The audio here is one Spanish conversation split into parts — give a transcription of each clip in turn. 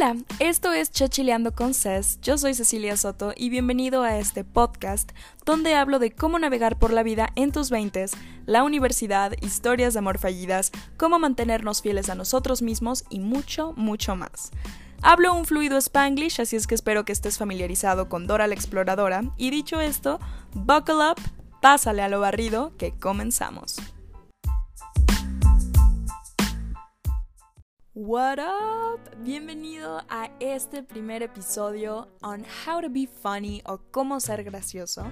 Hola, esto es Chachileando con Cés, yo soy Cecilia Soto y bienvenido a este podcast donde hablo de cómo navegar por la vida en tus 20, la universidad, historias de amor fallidas, cómo mantenernos fieles a nosotros mismos y mucho, mucho más. Hablo un fluido spanglish, así es que espero que estés familiarizado con Dora la Exploradora y dicho esto, buckle up, pásale a lo barrido, que comenzamos. What up? Bienvenido a este primer episodio on how to be funny o cómo ser gracioso.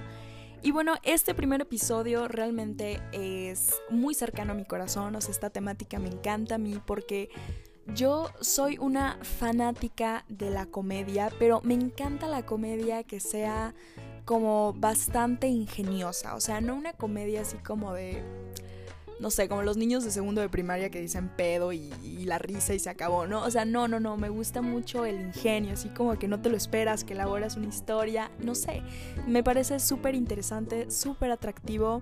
Y bueno, este primer episodio realmente es muy cercano a mi corazón, o sea, esta temática me encanta a mí porque yo soy una fanática de la comedia, pero me encanta la comedia que sea como bastante ingeniosa, o sea, no una comedia así como de no sé, como los niños de segundo de primaria que dicen pedo y, la risa y se acabó, ¿no? O sea, no, no, no, me gusta mucho el ingenio, así como que no te lo esperas, que elaboras una historia, no sé, me parece súper interesante, súper atractivo,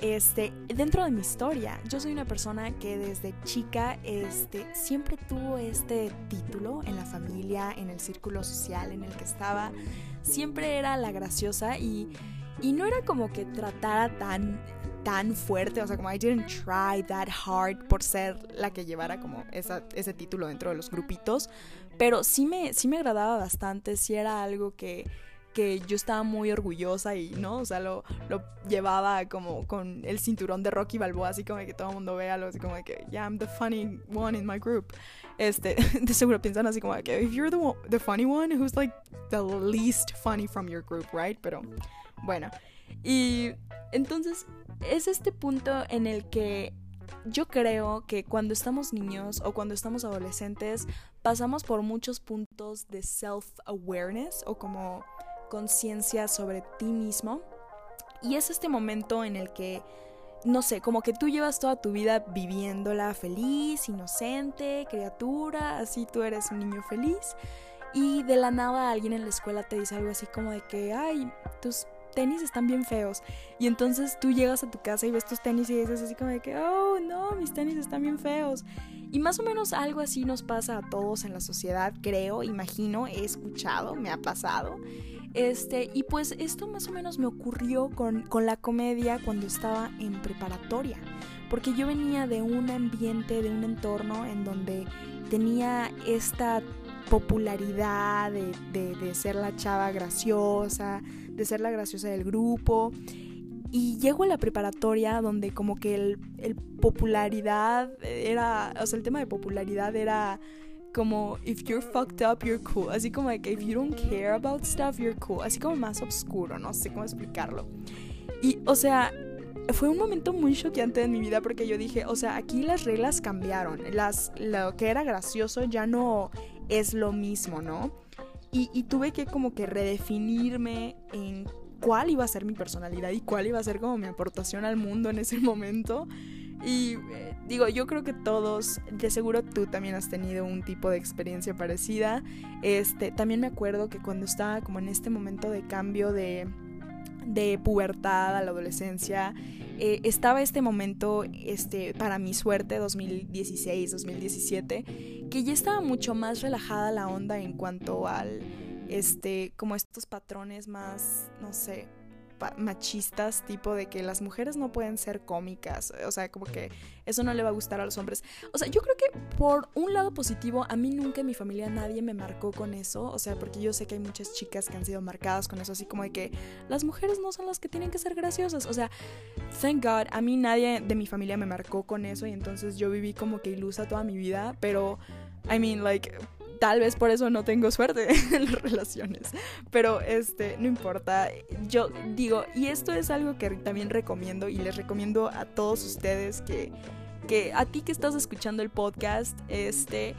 este, dentro de mi historia, yo soy una persona que desde chica, este, siempre tuvo este título en la familia, en el círculo social en el que estaba, siempre era la graciosa y, y no era como que tratara tan tan fuerte, o sea, como I didn't try that hard por ser la que llevara como ese título dentro de los grupitos, pero sí me, sí me agradaba bastante, sí era algo que, que yo estaba muy orgullosa y, ¿no? O sea, lo, lo llevaba como con el cinturón de Rocky Balboa, así como que todo el mundo vea así como que, yeah, I'm the funny one in my group. Este, de seguro piensan así como que, if you're the, the funny one, who's like the least funny from your group, right? Pero, bueno. Y entonces es este punto en el que yo creo que cuando estamos niños o cuando estamos adolescentes pasamos por muchos puntos de self-awareness o como conciencia sobre ti mismo. Y es este momento en el que, no sé, como que tú llevas toda tu vida viviéndola feliz, inocente, criatura, así tú eres un niño feliz. Y de la nada alguien en la escuela te dice algo así como de que, ay, tus tenis están bien feos. Y entonces tú llegas a tu casa y ves tus tenis y dices así como de que, oh, no, mis tenis están bien feos. Y más o menos algo así nos pasa a todos en la sociedad, creo, imagino, he escuchado, me ha pasado. Este, y pues esto más o menos me ocurrió con, con la comedia cuando estaba en preparatoria. Porque yo venía de un ambiente, de un entorno en donde tenía esta popularidad de, de, de ser la chava graciosa, de ser la graciosa del grupo. Y llego a la preparatoria donde como que el, popularidad era, o sea, el tema de popularidad era como if you're fucked up, you're cool. Así como de if you don't care about stuff, you're cool. Así como más oscuro, no sé cómo explicarlo. Y, o sea, fue un momento muy choqueante en mi vida porque yo dije, o sea, aquí las reglas cambiaron. Las, lo que era gracioso ya no es lo mismo, ¿no? Y, tuve que como que redefinirme en cuál iba a ser mi personalidad y cuál iba a ser como mi aportación al mundo en ese momento. Y eh, digo, yo creo que todos, de seguro tú también has tenido un tipo de experiencia parecida. Este, también me acuerdo que cuando estaba como en este momento de cambio de, de pubertad a la adolescencia, eh, estaba este momento, este, para mi suerte, 2016, 2017, que ya estaba mucho más relajada la onda en cuanto al, este, como estos patrones más, no sé, machistas, tipo de que las mujeres no pueden ser cómicas, o sea, como que eso no le va a gustar a los hombres. O sea, yo creo que por un lado positivo, a mí nunca en mi familia nadie me marcó con eso, o sea, porque yo sé que hay muchas chicas que han sido marcadas con eso, así como de que las mujeres no son las que tienen que ser graciosas, o sea, thank God, a mí nadie de mi familia me marcó con eso y entonces yo viví como que ilusa toda mi vida, pero, I mean, like, tal vez por eso no tengo suerte en las relaciones. Pero este, no importa. Yo digo, y esto es algo que también recomiendo y les recomiendo a todos ustedes que, que a ti que estás escuchando el podcast, este,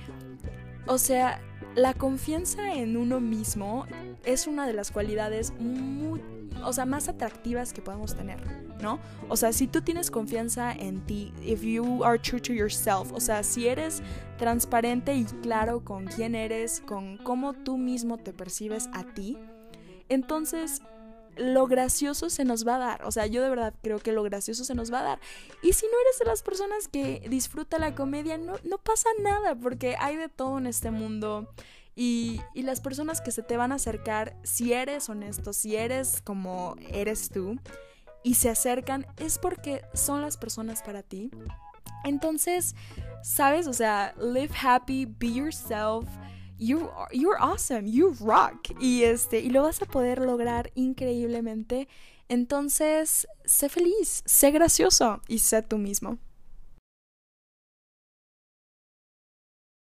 o sea, la confianza en uno mismo es una de las cualidades muy, o sea, más atractivas que podemos tener. ¿no? O sea, si tú tienes confianza en ti, if you are true to yourself, o sea, si eres transparente y claro con quién eres, con cómo tú mismo te percibes a ti, entonces lo gracioso se nos va a dar. O sea, yo de verdad creo que lo gracioso se nos va a dar. Y si no eres de las personas que disfruta la comedia, no, no pasa nada, porque hay de todo en este mundo. Y, las personas que se te van a acercar, si eres honesto, si eres como eres tú, y se acercan, es porque son las personas para ti. Entonces, ¿sabes? O sea, live happy, be yourself. You, you're awesome, you rock. Y, este, y lo vas a poder lograr increíblemente. Entonces, sé feliz, sé gracioso y sé tú mismo.